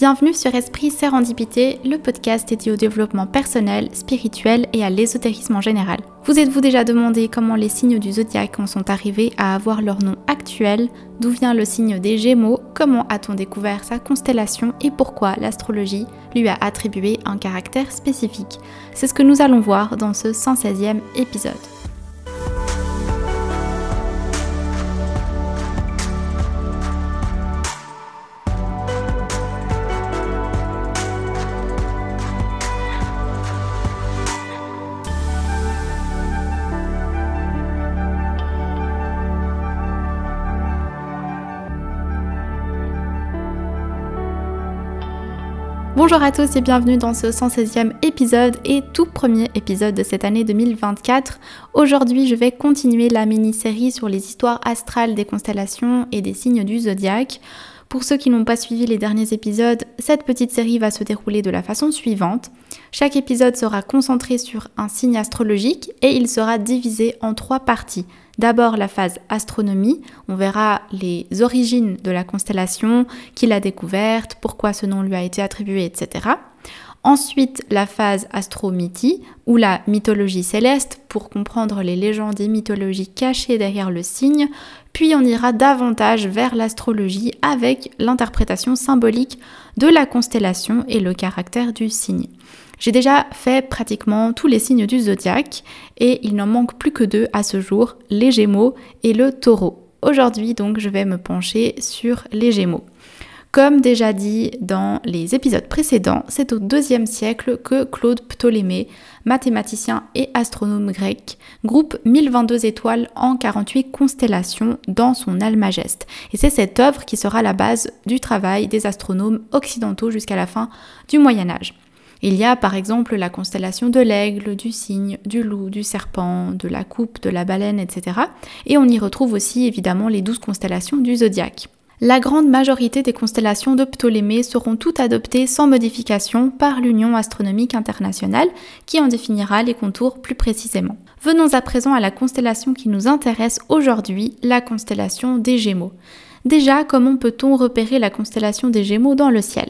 Bienvenue sur Esprit Sérendipité, le podcast dédié au développement personnel, spirituel et à l'ésotérisme en général. Vous êtes-vous déjà demandé comment les signes du zodiaque en sont arrivés à avoir leur nom actuel? D'où vient le signe des Gémeaux? Comment a-t-on découvert sa constellation Et pourquoi l'astrologie lui a attribué un caractère spécifique? C'est ce que nous allons voir dans ce 116e épisode. Bonjour à tous et bienvenue dans ce 116e épisode et tout premier épisode de cette année 2024. Aujourd'hui, je vais continuer la mini-série sur les histoires astrales des constellations et des signes du zodiaque. Pour ceux qui n'ont pas suivi les derniers épisodes, cette petite série va se dérouler de la façon suivante. Chaque épisode sera concentré sur un signe astrologique et il sera divisé en trois parties. D'abord la phase astronomie, on verra les origines de la constellation, qui l'a découverte, pourquoi ce nom lui a été attribué, etc. Ensuite, la phase astromythie, ou la mythologie céleste, pour comprendre les légendes et mythologies cachées derrière le signe. Puis on ira davantage vers l'astrologie avec l'interprétation symbolique de la constellation et le caractère du signe. J'ai déjà fait pratiquement tous les signes du zodiaque et il n'en manque plus que deux à ce jour, les Gémeaux et le Taureau. Aujourd'hui donc je vais me pencher sur les Gémeaux. Comme déjà dit dans les épisodes précédents, c'est au deuxième siècle que Claude Ptolémée, mathématicien et astronome grec, groupe 1022 étoiles en 48 constellations dans son Almageste. Et c'est cette œuvre qui sera la base du travail des astronomes occidentaux jusqu'à la fin du Moyen Âge. Il y a par exemple la constellation de l'aigle, du cygne, du loup, du serpent, de la coupe, de la baleine, etc. Et on y retrouve aussi évidemment les douze constellations du zodiaque. La grande majorité des constellations de Ptolémée seront toutes adoptées sans modification par l'Union astronomique internationale qui en définira les contours plus précisément. Venons à présent à la constellation qui nous intéresse aujourd'hui, la constellation des Gémeaux. Déjà, comment peut-on repérer la constellation des Gémeaux dans le ciel?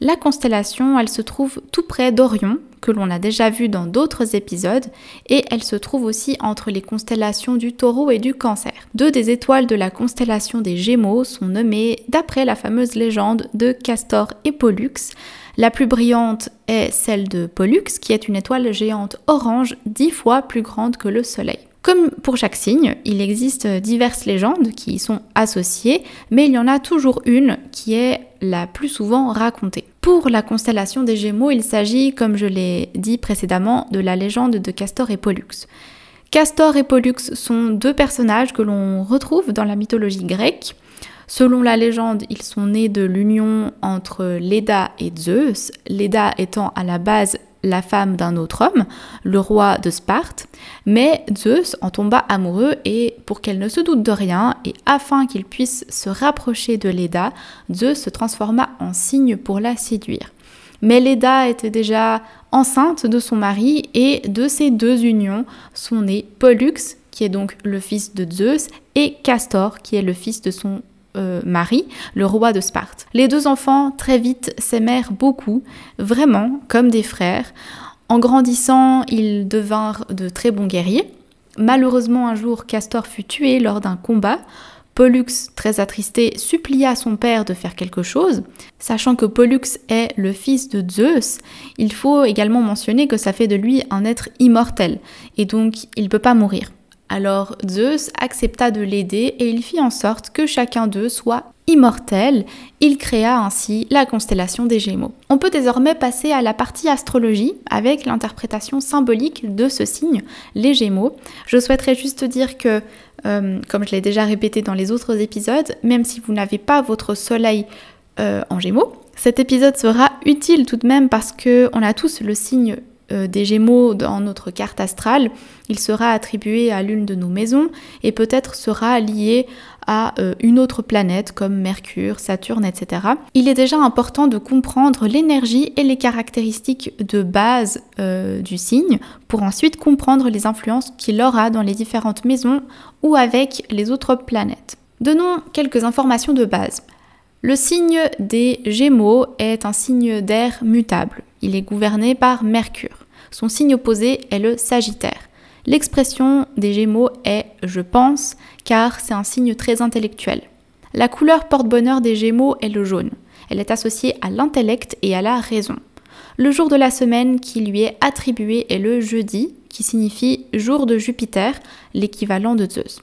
La constellation, elle se trouve tout près d'Orion, que l'on a déjà vu dans d'autres épisodes, et elle se trouve aussi entre les constellations du taureau et du cancer. Deux des étoiles de la constellation des Gémeaux sont nommées d'après la fameuse légende de Castor et Pollux. La plus brillante est celle de Pollux, qui est une étoile géante orange dix fois plus grande que le Soleil. Comme pour chaque signe, il existe diverses légendes qui y sont associées, mais il y en a toujours une qui est la plus souvent racontée. Pour la constellation des Gémeaux, il s'agit, comme je l'ai dit précédemment, de la légende de Castor et Pollux. Castor et Pollux sont deux personnages que l'on retrouve dans la mythologie grecque. Selon la légende, ils sont nés de l'union entre Leda et Zeus, Leda étant à la base la femme d'un autre homme, le roi de Sparte, mais Zeus en tomba amoureux et pour qu'elle ne se doute de rien et afin qu'il puisse se rapprocher de Leda, Zeus se transforma en cygne pour la séduire. Mais Leda était déjà enceinte de son mari et de ces deux unions sont nés Pollux, qui est donc le fils de Zeus, et Castor, qui est le fils de son euh, Marie, le roi de Sparte. Les deux enfants très vite s'aimèrent beaucoup, vraiment comme des frères. En grandissant, ils devinrent de très bons guerriers. Malheureusement, un jour, Castor fut tué lors d'un combat. Pollux, très attristé, supplia son père de faire quelque chose. Sachant que Pollux est le fils de Zeus, il faut également mentionner que ça fait de lui un être immortel, et donc il ne peut pas mourir. Alors Zeus accepta de l'aider et il fit en sorte que chacun d'eux soit immortel. Il créa ainsi la constellation des Gémeaux. On peut désormais passer à la partie astrologie avec l'interprétation symbolique de ce signe, les Gémeaux. Je souhaiterais juste dire que, euh, comme je l'ai déjà répété dans les autres épisodes, même si vous n'avez pas votre soleil euh, en Gémeaux, cet épisode sera utile tout de même parce que on a tous le signe des Gémeaux dans notre carte astrale, il sera attribué à l'une de nos maisons et peut-être sera lié à euh, une autre planète comme Mercure, Saturne, etc. Il est déjà important de comprendre l'énergie et les caractéristiques de base euh, du signe pour ensuite comprendre les influences qu'il aura dans les différentes maisons ou avec les autres planètes. Donnons quelques informations de base. Le signe des Gémeaux est un signe d'air mutable. Il est gouverné par Mercure. Son signe opposé est le Sagittaire. L'expression des Gémeaux est je pense car c'est un signe très intellectuel. La couleur porte-bonheur des Gémeaux est le jaune. Elle est associée à l'intellect et à la raison. Le jour de la semaine qui lui est attribué est le jeudi, qui signifie jour de Jupiter, l'équivalent de Zeus.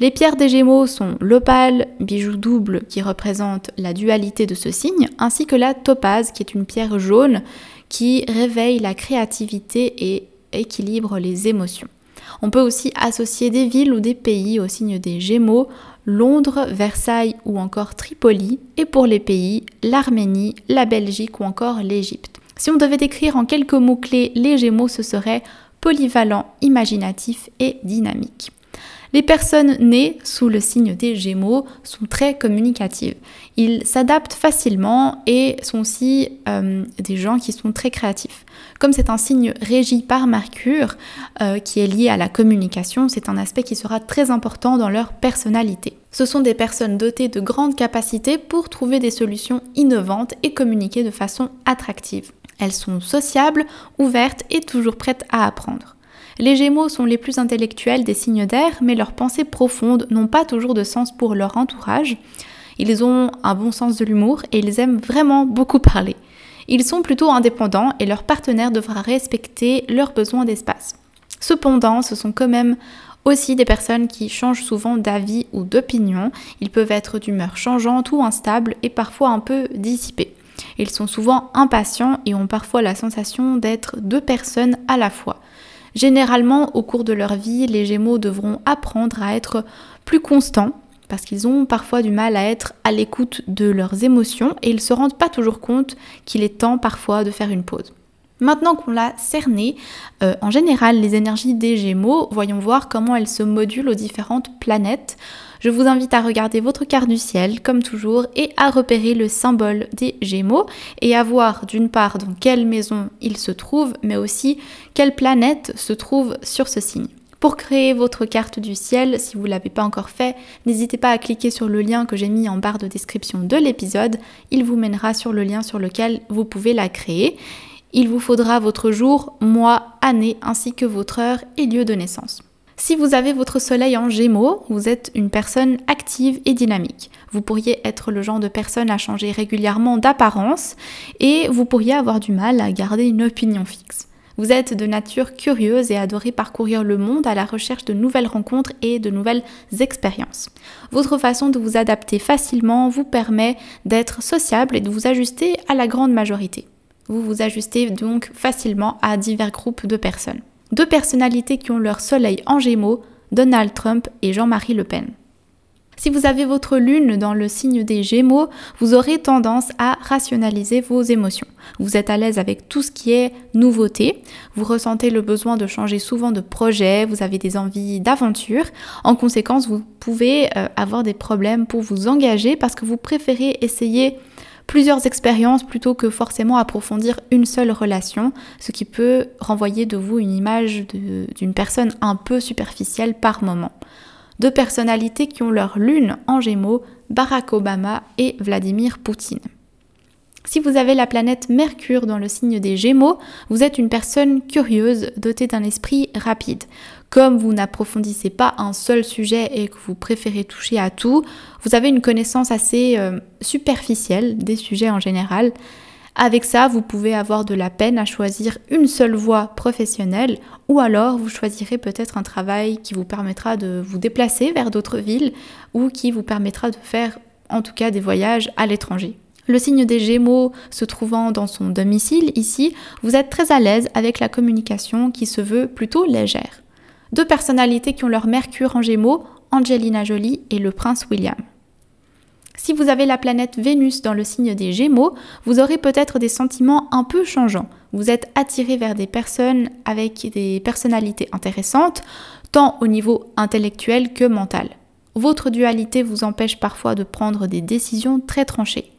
Les pierres des Gémeaux sont l'opale, bijou double qui représente la dualité de ce signe, ainsi que la topaze, qui est une pierre jaune qui réveille la créativité et équilibre les émotions. On peut aussi associer des villes ou des pays au signe des Gémeaux, Londres, Versailles ou encore Tripoli, et pour les pays, l'Arménie, la Belgique ou encore l'Égypte. Si on devait décrire en quelques mots-clés les Gémeaux, ce serait polyvalent, imaginatif et dynamique. Les personnes nées sous le signe des Gémeaux sont très communicatives. Ils s'adaptent facilement et sont aussi euh, des gens qui sont très créatifs. Comme c'est un signe régi par Mercure, euh, qui est lié à la communication, c'est un aspect qui sera très important dans leur personnalité. Ce sont des personnes dotées de grandes capacités pour trouver des solutions innovantes et communiquer de façon attractive. Elles sont sociables, ouvertes et toujours prêtes à apprendre. Les Gémeaux sont les plus intellectuels des signes d'air, mais leurs pensées profondes n'ont pas toujours de sens pour leur entourage. Ils ont un bon sens de l'humour et ils aiment vraiment beaucoup parler. Ils sont plutôt indépendants et leur partenaire devra respecter leurs besoins d'espace. Cependant, ce sont quand même aussi des personnes qui changent souvent d'avis ou d'opinion. Ils peuvent être d'humeur changeante ou instable et parfois un peu dissipés. Ils sont souvent impatients et ont parfois la sensation d'être deux personnes à la fois. Généralement, au cours de leur vie, les Gémeaux devront apprendre à être plus constants parce qu'ils ont parfois du mal à être à l'écoute de leurs émotions et ils ne se rendent pas toujours compte qu'il est temps parfois de faire une pause. Maintenant qu'on l'a cerné, euh, en général, les énergies des Gémeaux, voyons voir comment elles se modulent aux différentes planètes. Je vous invite à regarder votre carte du ciel, comme toujours, et à repérer le symbole des Gémeaux et à voir d'une part dans quelle maison il se trouve, mais aussi quelle planète se trouve sur ce signe. Pour créer votre carte du ciel, si vous ne l'avez pas encore fait, n'hésitez pas à cliquer sur le lien que j'ai mis en barre de description de l'épisode. Il vous mènera sur le lien sur lequel vous pouvez la créer. Il vous faudra votre jour, mois, année ainsi que votre heure et lieu de naissance. Si vous avez votre soleil en gémeaux, vous êtes une personne active et dynamique. Vous pourriez être le genre de personne à changer régulièrement d'apparence et vous pourriez avoir du mal à garder une opinion fixe. Vous êtes de nature curieuse et adorez parcourir le monde à la recherche de nouvelles rencontres et de nouvelles expériences. Votre façon de vous adapter facilement vous permet d'être sociable et de vous ajuster à la grande majorité. Vous vous ajustez donc facilement à divers groupes de personnes deux personnalités qui ont leur soleil en gémeaux, Donald Trump et Jean-Marie Le Pen. Si vous avez votre lune dans le signe des Gémeaux, vous aurez tendance à rationaliser vos émotions. Vous êtes à l'aise avec tout ce qui est nouveauté, vous ressentez le besoin de changer souvent de projet, vous avez des envies d'aventure. En conséquence, vous pouvez euh, avoir des problèmes pour vous engager parce que vous préférez essayer plusieurs expériences plutôt que forcément approfondir une seule relation, ce qui peut renvoyer de vous une image d'une personne un peu superficielle par moment. Deux personnalités qui ont leur lune en gémeaux, Barack Obama et Vladimir Poutine. Si vous avez la planète Mercure dans le signe des Gémeaux, vous êtes une personne curieuse, dotée d'un esprit rapide. Comme vous n'approfondissez pas un seul sujet et que vous préférez toucher à tout, vous avez une connaissance assez euh, superficielle des sujets en général. Avec ça, vous pouvez avoir de la peine à choisir une seule voie professionnelle ou alors vous choisirez peut-être un travail qui vous permettra de vous déplacer vers d'autres villes ou qui vous permettra de faire en tout cas des voyages à l'étranger. Le signe des Gémeaux se trouvant dans son domicile ici, vous êtes très à l'aise avec la communication qui se veut plutôt légère. Deux personnalités qui ont leur Mercure en Gémeaux, Angelina Jolie et le prince William. Si vous avez la planète Vénus dans le signe des Gémeaux, vous aurez peut-être des sentiments un peu changeants. Vous êtes attiré vers des personnes avec des personnalités intéressantes, tant au niveau intellectuel que mental. Votre dualité vous empêche parfois de prendre des décisions très tranchées.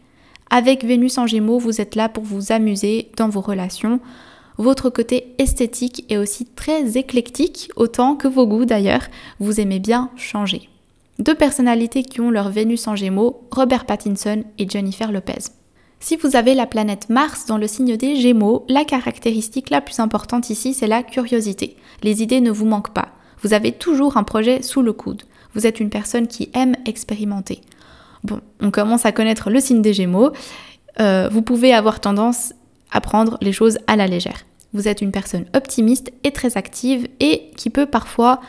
Avec Vénus en Gémeaux, vous êtes là pour vous amuser dans vos relations. Votre côté esthétique est aussi très éclectique, autant que vos goûts d'ailleurs. Vous aimez bien changer. Deux personnalités qui ont leur Vénus en Gémeaux, Robert Pattinson et Jennifer Lopez. Si vous avez la planète Mars dans le signe des Gémeaux, la caractéristique la plus importante ici, c'est la curiosité. Les idées ne vous manquent pas. Vous avez toujours un projet sous le coude. Vous êtes une personne qui aime expérimenter. Bon, on commence à connaître le signe des Gémeaux. Euh, vous pouvez avoir tendance à prendre les choses à la légère. Vous êtes une personne optimiste et très active et qui peut parfois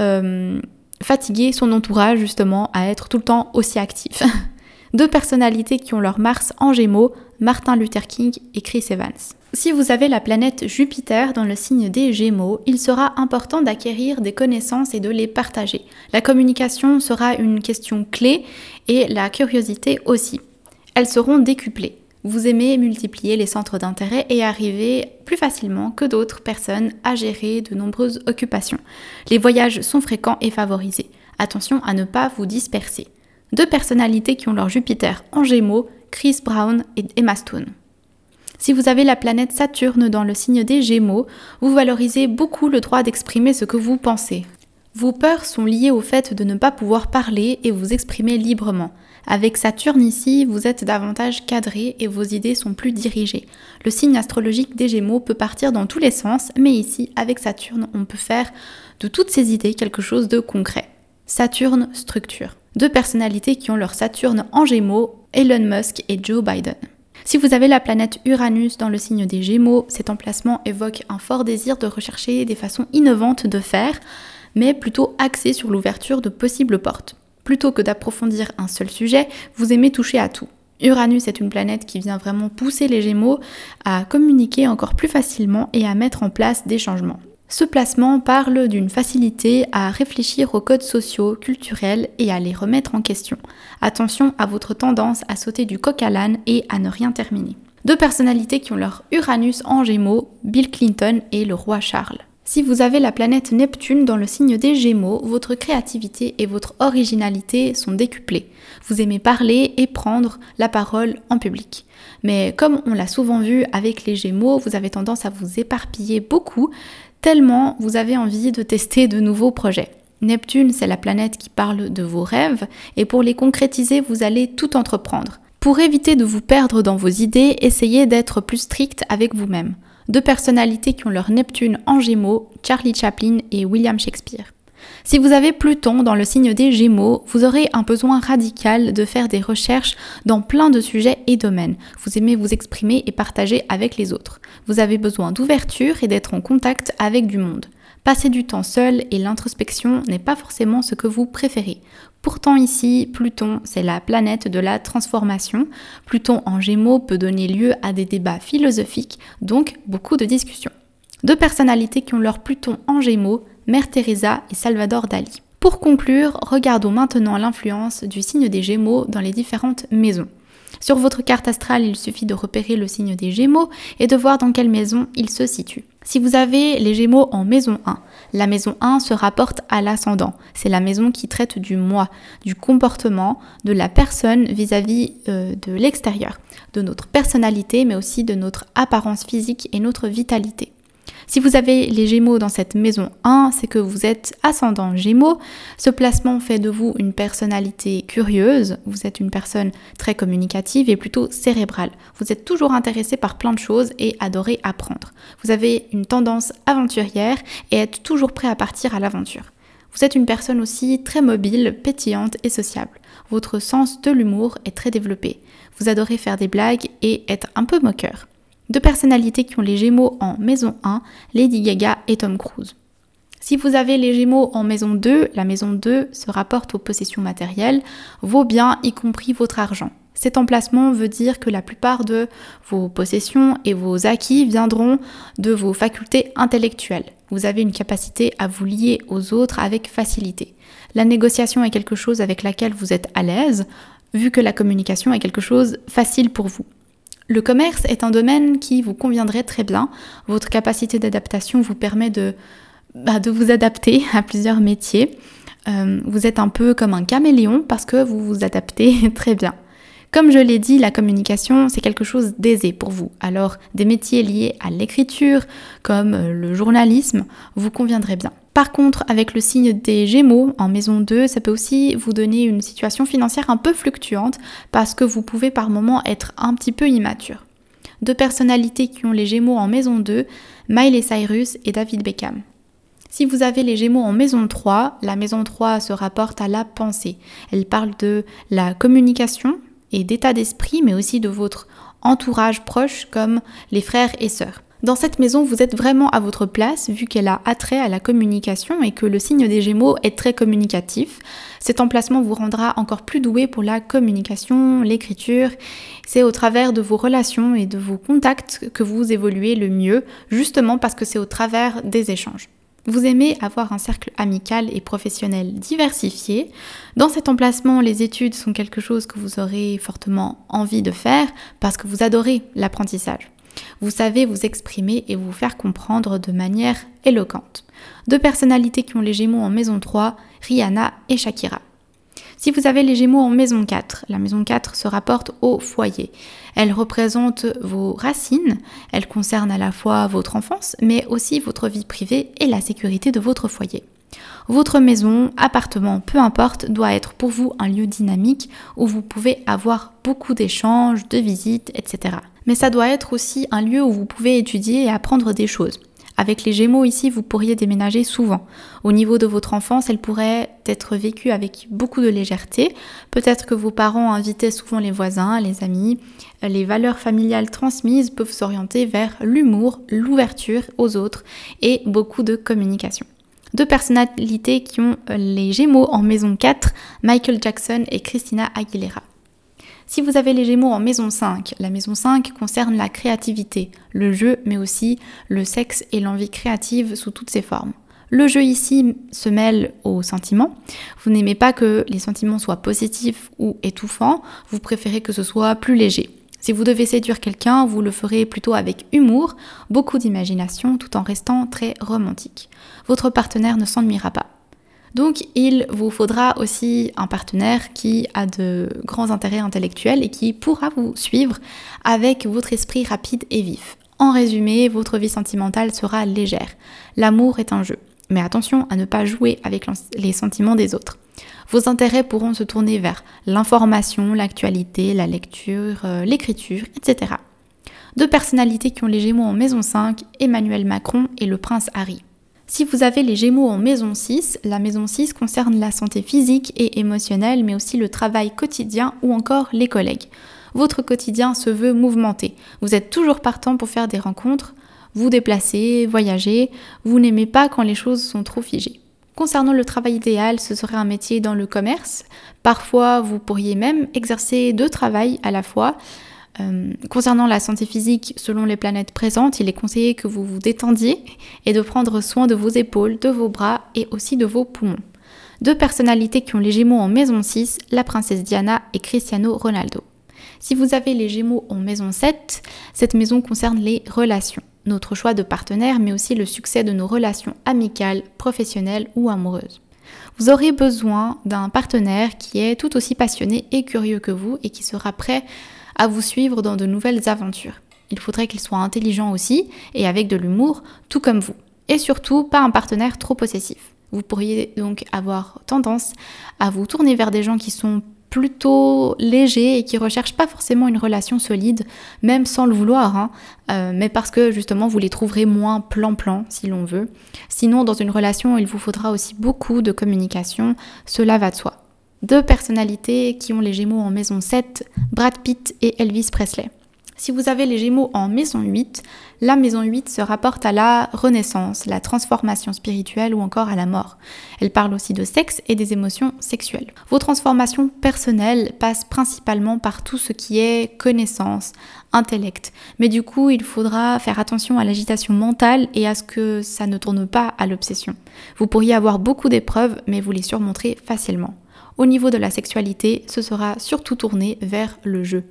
euh, fatiguer son entourage justement à être tout le temps aussi actif. Deux personnalités qui ont leur Mars en Gémeaux, Martin Luther King et Chris Evans. Si vous avez la planète Jupiter dans le signe des Gémeaux, il sera important d'acquérir des connaissances et de les partager. La communication sera une question clé et la curiosité aussi. Elles seront décuplées. Vous aimez multiplier les centres d'intérêt et arriver plus facilement que d'autres personnes à gérer de nombreuses occupations. Les voyages sont fréquents et favorisés. Attention à ne pas vous disperser. Deux personnalités qui ont leur Jupiter en Gémeaux, Chris Brown et Emma Stone. Si vous avez la planète Saturne dans le signe des Gémeaux, vous valorisez beaucoup le droit d'exprimer ce que vous pensez. Vos peurs sont liées au fait de ne pas pouvoir parler et vous exprimer librement. Avec Saturne ici, vous êtes davantage cadré et vos idées sont plus dirigées. Le signe astrologique des Gémeaux peut partir dans tous les sens, mais ici, avec Saturne, on peut faire de toutes ces idées quelque chose de concret. Saturne structure. Deux personnalités qui ont leur Saturne en Gémeaux, Elon Musk et Joe Biden. Si vous avez la planète Uranus dans le signe des Gémeaux, cet emplacement évoque un fort désir de rechercher des façons innovantes de faire, mais plutôt axé sur l'ouverture de possibles portes. Plutôt que d'approfondir un seul sujet, vous aimez toucher à tout. Uranus est une planète qui vient vraiment pousser les Gémeaux à communiquer encore plus facilement et à mettre en place des changements. Ce placement parle d'une facilité à réfléchir aux codes sociaux, culturels et à les remettre en question. Attention à votre tendance à sauter du coq à l'âne et à ne rien terminer. Deux personnalités qui ont leur Uranus en Gémeaux, Bill Clinton et le roi Charles. Si vous avez la planète Neptune dans le signe des Gémeaux, votre créativité et votre originalité sont décuplées. Vous aimez parler et prendre la parole en public. Mais comme on l'a souvent vu avec les Gémeaux, vous avez tendance à vous éparpiller beaucoup, tellement vous avez envie de tester de nouveaux projets. Neptune, c'est la planète qui parle de vos rêves, et pour les concrétiser, vous allez tout entreprendre. Pour éviter de vous perdre dans vos idées, essayez d'être plus strict avec vous-même. Deux personnalités qui ont leur Neptune en Gémeaux, Charlie Chaplin et William Shakespeare. Si vous avez Pluton dans le signe des Gémeaux, vous aurez un besoin radical de faire des recherches dans plein de sujets et domaines. Vous aimez vous exprimer et partager avec les autres. Vous avez besoin d'ouverture et d'être en contact avec du monde. Passer du temps seul et l'introspection n'est pas forcément ce que vous préférez. Pourtant ici, Pluton, c'est la planète de la transformation. Pluton en Gémeaux peut donner lieu à des débats philosophiques, donc beaucoup de discussions. Deux personnalités qui ont leur Pluton en Gémeaux, Mère Teresa et Salvador Dali. Pour conclure, regardons maintenant l'influence du signe des Gémeaux dans les différentes maisons. Sur votre carte astrale, il suffit de repérer le signe des Gémeaux et de voir dans quelle maison il se situe. Si vous avez les Gémeaux en maison 1, la maison 1 se rapporte à l'ascendant. C'est la maison qui traite du moi, du comportement de la personne vis-à-vis euh, de l'extérieur, de notre personnalité, mais aussi de notre apparence physique et notre vitalité. Si vous avez les Gémeaux dans cette maison 1, c'est que vous êtes ascendant Gémeaux. Ce placement fait de vous une personnalité curieuse, vous êtes une personne très communicative et plutôt cérébrale. Vous êtes toujours intéressé par plein de choses et adorez apprendre. Vous avez une tendance aventurière et êtes toujours prêt à partir à l'aventure. Vous êtes une personne aussi très mobile, pétillante et sociable. Votre sens de l'humour est très développé. Vous adorez faire des blagues et être un peu moqueur. Deux personnalités qui ont les Gémeaux en maison 1, Lady Gaga et Tom Cruise. Si vous avez les Gémeaux en maison 2, la maison 2 se rapporte aux possessions matérielles, vos biens, y compris votre argent. Cet emplacement veut dire que la plupart de vos possessions et vos acquis viendront de vos facultés intellectuelles. Vous avez une capacité à vous lier aux autres avec facilité. La négociation est quelque chose avec laquelle vous êtes à l'aise, vu que la communication est quelque chose facile pour vous. Le commerce est un domaine qui vous conviendrait très bien. Votre capacité d'adaptation vous permet de, bah, de vous adapter à plusieurs métiers. Euh, vous êtes un peu comme un caméléon parce que vous vous adaptez très bien. Comme je l'ai dit, la communication, c'est quelque chose d'aisé pour vous. Alors, des métiers liés à l'écriture, comme le journalisme, vous conviendraient bien. Par contre, avec le signe des Gémeaux en maison 2, ça peut aussi vous donner une situation financière un peu fluctuante parce que vous pouvez par moments être un petit peu immature. Deux personnalités qui ont les Gémeaux en maison 2, Miley Cyrus et David Beckham. Si vous avez les Gémeaux en maison 3, la maison 3 se rapporte à la pensée. Elle parle de la communication et d'état d'esprit, mais aussi de votre entourage proche comme les frères et sœurs. Dans cette maison, vous êtes vraiment à votre place vu qu'elle a attrait à la communication et que le signe des Gémeaux est très communicatif. Cet emplacement vous rendra encore plus doué pour la communication, l'écriture. C'est au travers de vos relations et de vos contacts que vous évoluez le mieux, justement parce que c'est au travers des échanges. Vous aimez avoir un cercle amical et professionnel diversifié. Dans cet emplacement, les études sont quelque chose que vous aurez fortement envie de faire parce que vous adorez l'apprentissage. Vous savez vous exprimer et vous faire comprendre de manière éloquente. Deux personnalités qui ont les Gémeaux en maison 3, Rihanna et Shakira. Si vous avez les Gémeaux en maison 4, la maison 4 se rapporte au foyer. Elle représente vos racines, elle concerne à la fois votre enfance, mais aussi votre vie privée et la sécurité de votre foyer. Votre maison, appartement, peu importe, doit être pour vous un lieu dynamique où vous pouvez avoir beaucoup d'échanges, de visites, etc mais ça doit être aussi un lieu où vous pouvez étudier et apprendre des choses. Avec les Gémeaux ici, vous pourriez déménager souvent. Au niveau de votre enfance, elle pourrait être vécue avec beaucoup de légèreté. Peut-être que vos parents invitaient souvent les voisins, les amis. Les valeurs familiales transmises peuvent s'orienter vers l'humour, l'ouverture aux autres et beaucoup de communication. Deux personnalités qui ont les Gémeaux en maison 4, Michael Jackson et Christina Aguilera. Si vous avez les Gémeaux en maison 5, la maison 5 concerne la créativité, le jeu, mais aussi le sexe et l'envie créative sous toutes ses formes. Le jeu ici se mêle aux sentiments. Vous n'aimez pas que les sentiments soient positifs ou étouffants, vous préférez que ce soit plus léger. Si vous devez séduire quelqu'un, vous le ferez plutôt avec humour, beaucoup d'imagination tout en restant très romantique. Votre partenaire ne s'ennuiera pas. Donc il vous faudra aussi un partenaire qui a de grands intérêts intellectuels et qui pourra vous suivre avec votre esprit rapide et vif. En résumé, votre vie sentimentale sera légère. L'amour est un jeu. Mais attention à ne pas jouer avec les sentiments des autres. Vos intérêts pourront se tourner vers l'information, l'actualité, la lecture, euh, l'écriture, etc. Deux personnalités qui ont les Gémeaux en maison 5, Emmanuel Macron et le prince Harry. Si vous avez les Gémeaux en maison 6, la maison 6 concerne la santé physique et émotionnelle, mais aussi le travail quotidien ou encore les collègues. Votre quotidien se veut mouvementé. Vous êtes toujours partant pour faire des rencontres, vous déplacer, voyager. Vous n'aimez pas quand les choses sont trop figées. Concernant le travail idéal, ce serait un métier dans le commerce. Parfois, vous pourriez même exercer deux travails à la fois. Euh, concernant la santé physique, selon les planètes présentes, il est conseillé que vous vous détendiez et de prendre soin de vos épaules, de vos bras et aussi de vos poumons. Deux personnalités qui ont les Gémeaux en maison 6, la princesse Diana et Cristiano Ronaldo. Si vous avez les Gémeaux en maison 7, cette maison concerne les relations, notre choix de partenaire, mais aussi le succès de nos relations amicales, professionnelles ou amoureuses. Vous aurez besoin d'un partenaire qui est tout aussi passionné et curieux que vous et qui sera prêt à vous suivre dans de nouvelles aventures. Il faudrait qu'il soit intelligent aussi et avec de l'humour, tout comme vous. Et surtout, pas un partenaire trop possessif. Vous pourriez donc avoir tendance à vous tourner vers des gens qui sont plutôt légers et qui recherchent pas forcément une relation solide, même sans le vouloir, hein, euh, mais parce que justement vous les trouverez moins plan-plan si l'on veut. Sinon, dans une relation, il vous faudra aussi beaucoup de communication, cela va de soi. Deux personnalités qui ont les Gémeaux en maison 7, Brad Pitt et Elvis Presley. Si vous avez les Gémeaux en maison 8, la maison 8 se rapporte à la renaissance, la transformation spirituelle ou encore à la mort. Elle parle aussi de sexe et des émotions sexuelles. Vos transformations personnelles passent principalement par tout ce qui est connaissance, intellect. Mais du coup, il faudra faire attention à l'agitation mentale et à ce que ça ne tourne pas à l'obsession. Vous pourriez avoir beaucoup d'épreuves, mais vous les surmonterez facilement. Au niveau de la sexualité, ce sera surtout tourné vers le jeu.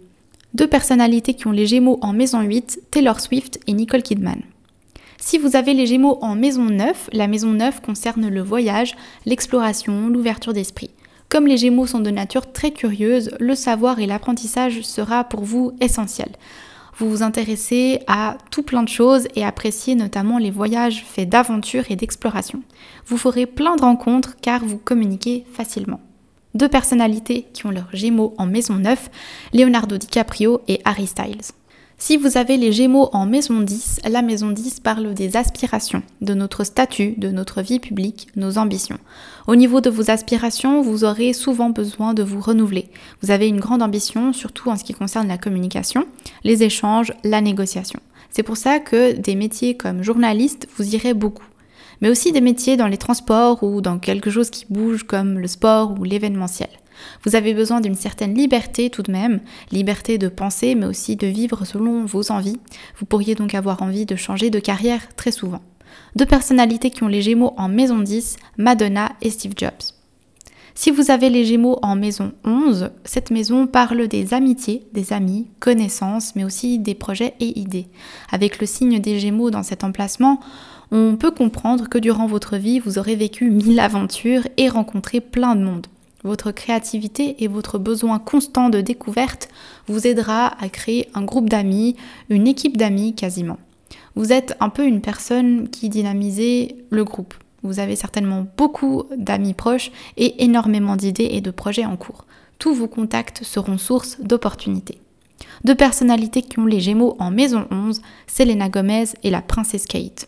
Deux personnalités qui ont les Gémeaux en maison 8, Taylor Swift et Nicole Kidman. Si vous avez les Gémeaux en maison 9, la maison 9 concerne le voyage, l'exploration, l'ouverture d'esprit. Comme les Gémeaux sont de nature très curieuse, le savoir et l'apprentissage sera pour vous essentiel. vous vous intéressez à tout plein de choses et appréciez notamment les voyages faits d'aventure et d'exploration. Vous ferez plein de rencontres car vous communiquez facilement. Deux personnalités qui ont leurs gémeaux en maison 9, Leonardo DiCaprio et Harry Styles. Si vous avez les Gémeaux en maison 10, la maison 10 parle des aspirations, de notre statut, de notre vie publique, nos ambitions. Au niveau de vos aspirations, vous aurez souvent besoin de vous renouveler. Vous avez une grande ambition, surtout en ce qui concerne la communication, les échanges, la négociation. C'est pour ça que des métiers comme journaliste vous irez beaucoup. Mais aussi des métiers dans les transports ou dans quelque chose qui bouge comme le sport ou l'événementiel. Vous avez besoin d'une certaine liberté tout de même, liberté de penser mais aussi de vivre selon vos envies. Vous pourriez donc avoir envie de changer de carrière très souvent. Deux personnalités qui ont les Gémeaux en maison 10, Madonna et Steve Jobs. Si vous avez les Gémeaux en maison 11, cette maison parle des amitiés, des amis, connaissances, mais aussi des projets et idées. Avec le signe des Gémeaux dans cet emplacement, on peut comprendre que durant votre vie, vous aurez vécu mille aventures et rencontré plein de monde. Votre créativité et votre besoin constant de découverte vous aidera à créer un groupe d'amis, une équipe d'amis quasiment. Vous êtes un peu une personne qui dynamisez le groupe. Vous avez certainement beaucoup d'amis proches et énormément d'idées et de projets en cours. Tous vos contacts seront source d'opportunités. Deux personnalités qui ont les Gémeaux en maison 11, Selena Gomez et la princesse Kate.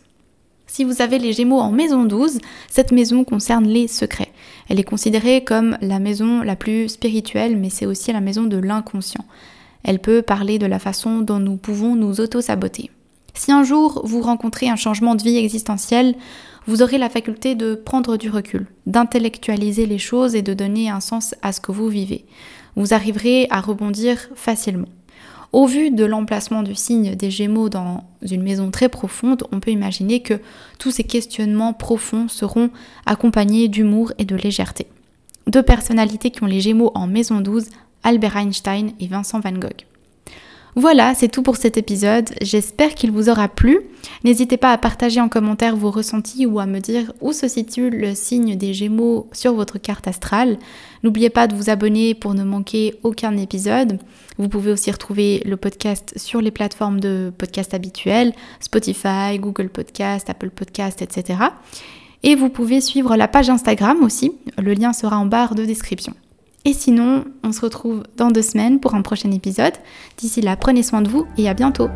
Si vous avez les Gémeaux en maison 12, cette maison concerne les secrets. Elle est considérée comme la maison la plus spirituelle, mais c'est aussi la maison de l'inconscient. Elle peut parler de la façon dont nous pouvons nous auto-saboter. Si un jour vous rencontrez un changement de vie existentiel, vous aurez la faculté de prendre du recul, d'intellectualiser les choses et de donner un sens à ce que vous vivez. Vous arriverez à rebondir facilement. Au vu de l'emplacement du signe des Gémeaux dans une maison très profonde, on peut imaginer que tous ces questionnements profonds seront accompagnés d'humour et de légèreté. Deux personnalités qui ont les Gémeaux en maison 12, Albert Einstein et Vincent Van Gogh. Voilà, c'est tout pour cet épisode. J'espère qu'il vous aura plu. N'hésitez pas à partager en commentaire vos ressentis ou à me dire où se situe le signe des Gémeaux sur votre carte astrale. N'oubliez pas de vous abonner pour ne manquer aucun épisode. Vous pouvez aussi retrouver le podcast sur les plateformes de podcast habituelles, Spotify, Google Podcast, Apple Podcast, etc. Et vous pouvez suivre la page Instagram aussi. Le lien sera en barre de description. Et sinon, on se retrouve dans deux semaines pour un prochain épisode. D'ici là, prenez soin de vous et à bientôt.